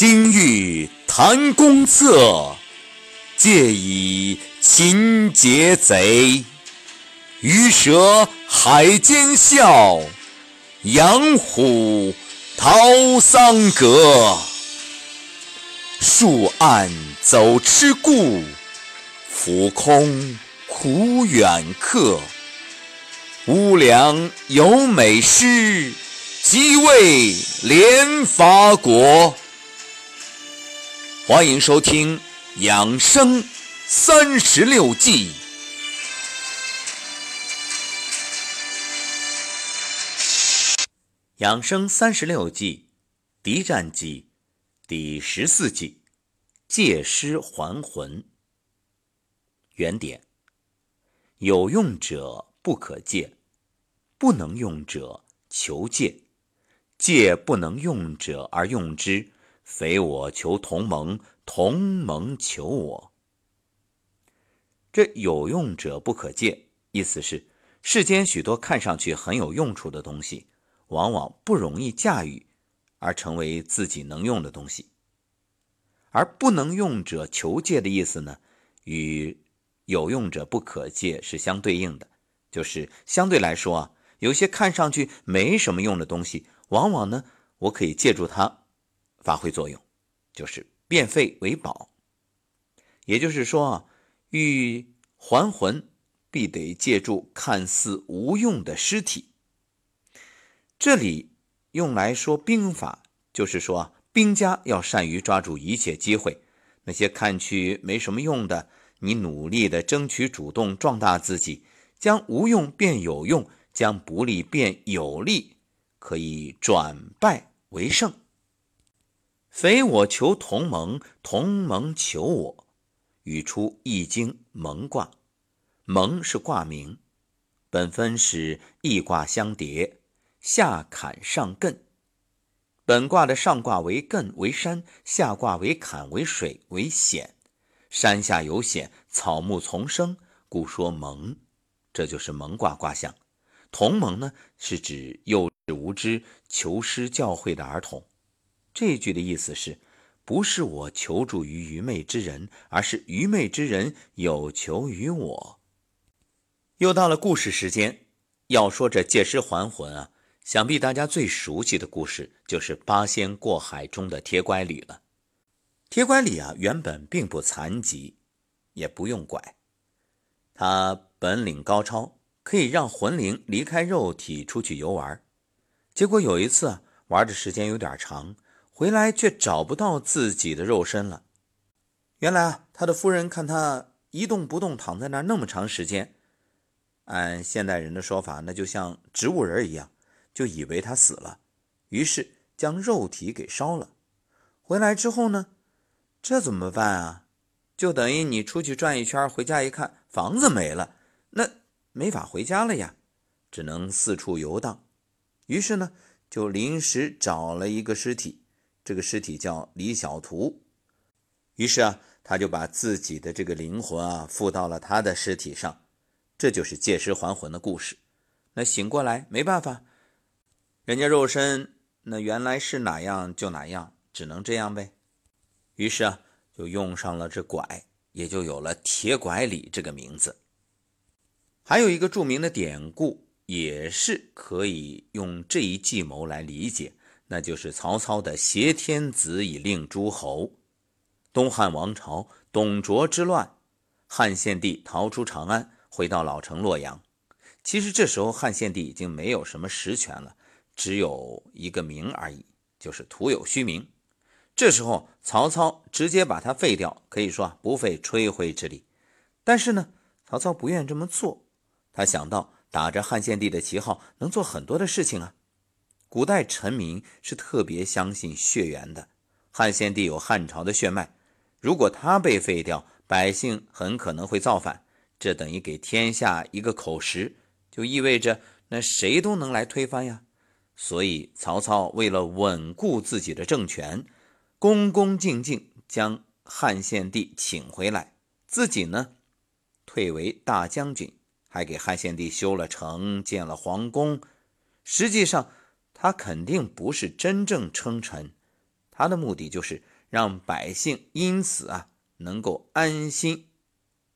今欲谈公策，借以擒劫贼。鱼蛇海间笑，羊虎逃桑阁。树暗走痴故，浮空苦远客。乌梁有美诗，即为连伐国。欢迎收听《养生三十六计》。养生三十六计，敌战计第十四计：借尸还魂。原点：有用者不可借，不能用者求借。借不能用者而用之，非我求同盟，同盟求我。这有用者不可借，意思是世间许多看上去很有用处的东西。往往不容易驾驭，而成为自己能用的东西。而不能用者求借的意思呢，与有用者不可借是相对应的。就是相对来说啊，有些看上去没什么用的东西，往往呢，我可以借助它发挥作用，就是变废为宝。也就是说啊，欲还魂，必得借助看似无用的尸体。这里用来说兵法，就是说兵家要善于抓住一切机会，那些看去没什么用的，你努力的争取主动壮大自己，将无用变有用，将不利变有利，可以转败为胜。非我求同盟，同盟求我，语出《易经》蒙卦，蒙是卦名，本分是易卦相叠。下坎上艮，本卦的上卦为艮为山，下卦为坎为水为险。山下有险，草木丛生，故说蒙。这就是蒙卦卦象。同盟呢，是指幼稚无知、求师教诲的儿童。这句的意思是，不是我求助于愚昧之人，而是愚昧之人有求于我。又到了故事时间，要说这借尸还魂啊。想必大家最熟悉的故事就是八仙过海中的铁拐李了。铁拐李啊，原本并不残疾，也不用拐，他本领高超，可以让魂灵离开肉体出去游玩。结果有一次玩的时间有点长，回来却找不到自己的肉身了。原来啊，他的夫人看他一动不动躺在那儿那么长时间，按现代人的说法，那就像植物人一样。就以为他死了，于是将肉体给烧了。回来之后呢，这怎么办啊？就等于你出去转一圈，回家一看房子没了，那没法回家了呀，只能四处游荡。于是呢，就临时找了一个尸体，这个尸体叫李小图。于是啊，他就把自己的这个灵魂啊附到了他的尸体上，这就是借尸还魂的故事。那醒过来没办法。人家肉身那原来是哪样就哪样，只能这样呗。于是啊，就用上了这拐，也就有了铁拐李这个名字。还有一个著名的典故，也是可以用这一计谋来理解，那就是曹操的挟天子以令诸侯。东汉王朝董卓之乱，汉献帝逃出长安，回到老城洛阳。其实这时候汉献帝已经没有什么实权了。只有一个名而已，就是徒有虚名。这时候，曹操直接把他废掉，可以说不费吹灰之力。但是呢，曹操不愿这么做。他想到打着汉献帝的旗号，能做很多的事情啊。古代臣民是特别相信血缘的，汉献帝有汉朝的血脉，如果他被废掉，百姓很可能会造反，这等于给天下一个口实，就意味着那谁都能来推翻呀。所以，曹操为了稳固自己的政权，恭恭敬敬将汉献帝请回来，自己呢退为大将军，还给汉献帝修了城、建了皇宫。实际上，他肯定不是真正称臣，他的目的就是让百姓因此啊能够安心、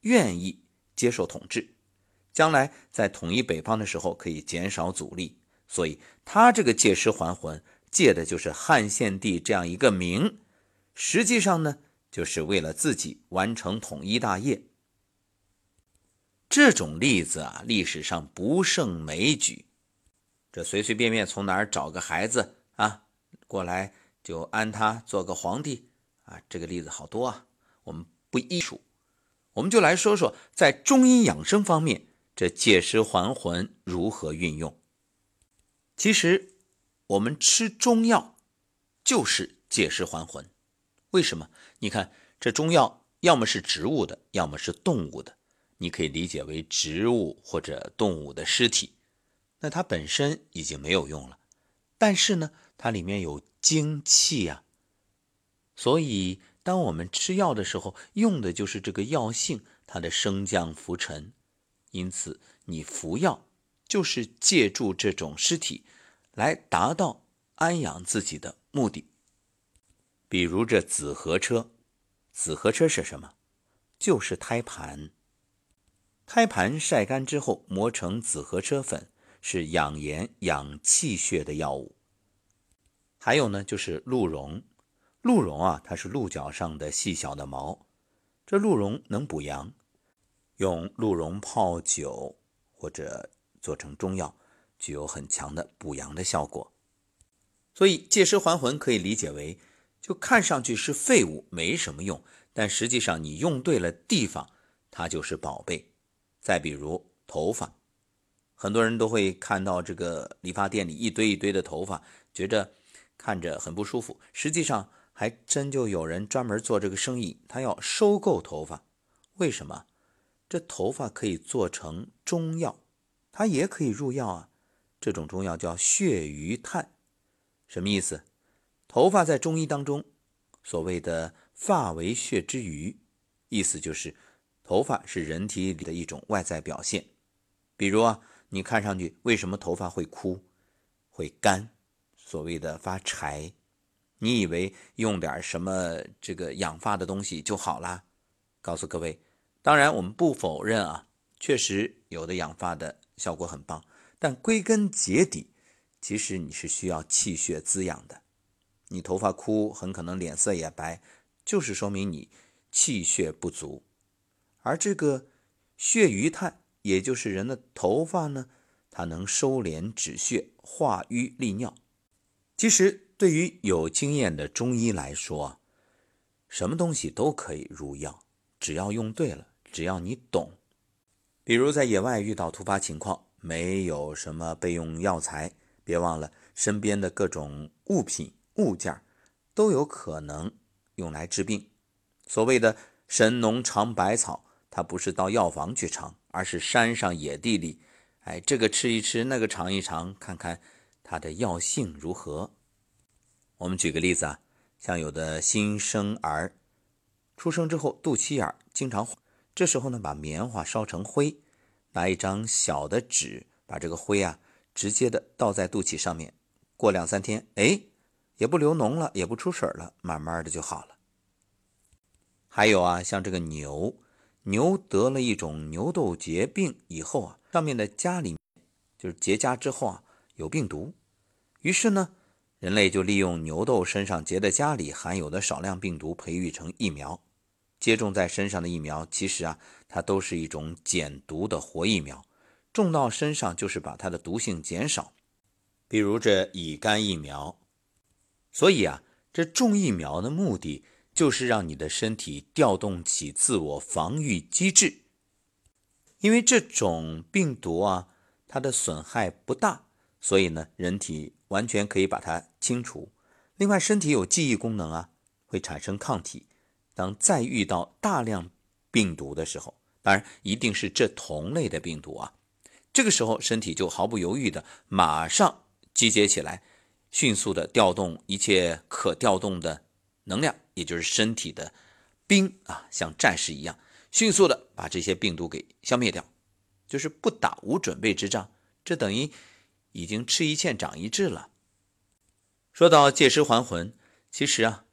愿意接受统治，将来在统一北方的时候可以减少阻力。所以，他这个借尸还魂，借的就是汉献帝这样一个名，实际上呢，就是为了自己完成统一大业。这种例子啊，历史上不胜枚举。这随随便便从哪儿找个孩子啊过来，就安他做个皇帝啊，这个例子好多啊。我们不一数，我们就来说说在中医养生方面，这借尸还魂如何运用。其实，我们吃中药就是借尸还魂。为什么？你看，这中药要么是植物的，要么是动物的。你可以理解为植物或者动物的尸体，那它本身已经没有用了。但是呢，它里面有精气呀，所以当我们吃药的时候，用的就是这个药性，它的升降浮沉。因此，你服药。就是借助这种尸体来达到安养自己的目的。比如这紫河车，紫河车是什么？就是胎盘。胎盘晒干之后磨成紫河车粉，是养颜养气血的药物。还有呢，就是鹿茸。鹿茸啊，它是鹿角上的细小的毛。这鹿茸能补阳，用鹿茸泡酒或者。做成中药，具有很强的补阳的效果。所以借尸还魂可以理解为，就看上去是废物，没什么用，但实际上你用对了地方，它就是宝贝。再比如头发，很多人都会看到这个理发店里一堆一堆的头发，觉着看着很不舒服。实际上还真就有人专门做这个生意，他要收购头发。为什么？这头发可以做成中药。它也可以入药啊，这种中药叫血鱼炭，什么意思？头发在中医当中，所谓的发为血之余，意思就是头发是人体里的一种外在表现。比如啊，你看上去为什么头发会枯、会干？所谓的发柴，你以为用点什么这个养发的东西就好啦？告诉各位，当然我们不否认啊，确实有的养发的。效果很棒，但归根结底，其实你是需要气血滋养的。你头发枯，很可能脸色也白，就是说明你气血不足。而这个血瘀炭，也就是人的头发呢，它能收敛止血、化瘀利尿。其实对于有经验的中医来说，什么东西都可以入药，只要用对了，只要你懂。比如在野外遇到突发情况，没有什么备用药材，别忘了身边的各种物品物件都有可能用来治病。所谓的神农尝百草，它不是到药房去尝，而是山上野地里，哎，这个吃一吃，那个尝一尝，看看它的药性如何。我们举个例子啊，像有的新生儿出生之后肚脐眼经常。这时候呢，把棉花烧成灰，拿一张小的纸，把这个灰啊直接的倒在肚脐上面，过两三天，哎，也不流脓了，也不出水了，慢慢的就好了。还有啊，像这个牛，牛得了一种牛痘结病以后啊，上面的痂里就是结痂之后啊有病毒，于是呢，人类就利用牛痘身上结的痂里含有的少量病毒，培育成疫苗。接种在身上的疫苗，其实啊，它都是一种减毒的活疫苗，种到身上就是把它的毒性减少。比如这乙肝疫苗，所以啊，这种疫苗的目的就是让你的身体调动起自我防御机制，因为这种病毒啊，它的损害不大，所以呢，人体完全可以把它清除。另外，身体有记忆功能啊，会产生抗体。当再遇到大量病毒的时候，当然一定是这同类的病毒啊，这个时候身体就毫不犹豫的马上集结起来，迅速的调动一切可调动的能量，也就是身体的兵啊，像战士一样，迅速的把这些病毒给消灭掉，就是不打无准备之仗，这等于已经吃一堑长一智了。说到借尸还魂。其实啊，《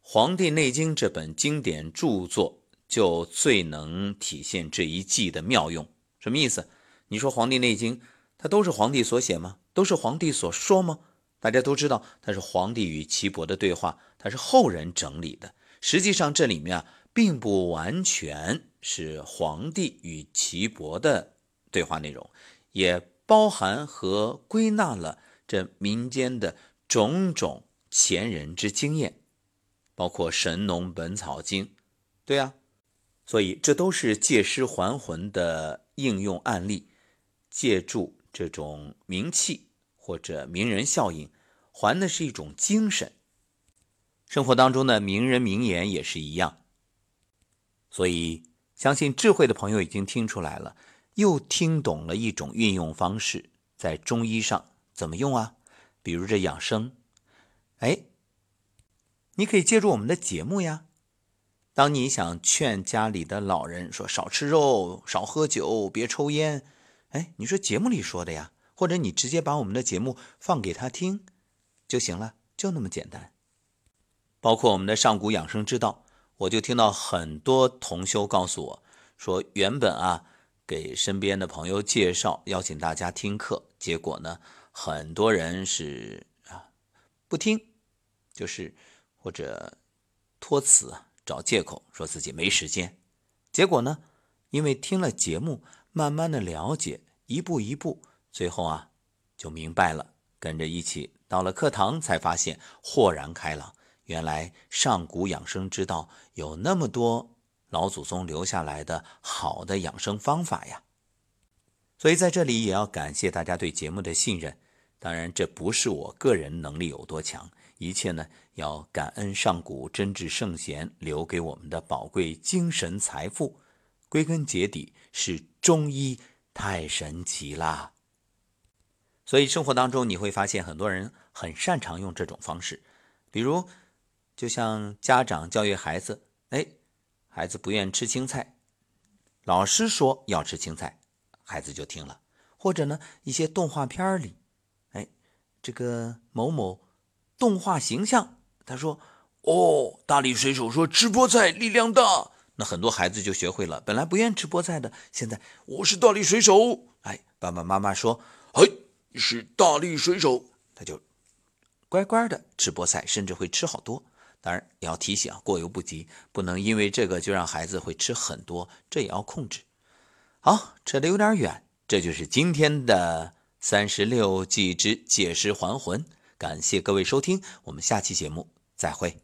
黄帝内经》这本经典著作就最能体现这一计的妙用。什么意思？你说《黄帝内经》它都是皇帝所写吗？都是皇帝所说吗？大家都知道，它是皇帝与岐伯的对话，它是后人整理的。实际上，这里面啊，并不完全是皇帝与岐伯的对话内容，也包含和归纳了这民间的种种前人之经验，包括《神农本草经》。对啊，所以这都是借尸还魂的应用案例，借助这种名气或者名人效应。还的是一种精神，生活当中的名人名言也是一样。所以，相信智慧的朋友已经听出来了，又听懂了一种运用方式，在中医上怎么用啊？比如这养生，哎，你可以借助我们的节目呀。当你想劝家里的老人说少吃肉、少喝酒、别抽烟，哎，你说节目里说的呀，或者你直接把我们的节目放给他听。就行了，就那么简单。包括我们的上古养生之道，我就听到很多同修告诉我说，原本啊给身边的朋友介绍，邀请大家听课，结果呢，很多人是啊不听，就是或者托辞找借口说自己没时间。结果呢，因为听了节目，慢慢的了解，一步一步，最后啊就明白了，跟着一起。到了课堂，才发现豁然开朗。原来上古养生之道有那么多老祖宗留下来的好的养生方法呀！所以在这里也要感谢大家对节目的信任。当然，这不是我个人能力有多强，一切呢要感恩上古真挚圣贤留给我们的宝贵精神财富。归根结底，是中医太神奇啦！所以生活当中你会发现很多人很擅长用这种方式，比如，就像家长教育孩子，哎，孩子不愿吃青菜，老师说要吃青菜，孩子就听了；或者呢，一些动画片里，哎，这个某某动画形象，他说，哦，大力水手说吃菠菜力量大，那很多孩子就学会了，本来不愿吃菠菜的，现在我是大力水手，哎，爸爸妈妈说，是大力水手，他就乖乖的吃菠菜，甚至会吃好多。当然也要提醒啊，过犹不及，不能因为这个就让孩子会吃很多，这也要控制。好，扯得有点远，这就是今天的三十六计之借尸还魂。感谢各位收听，我们下期节目再会。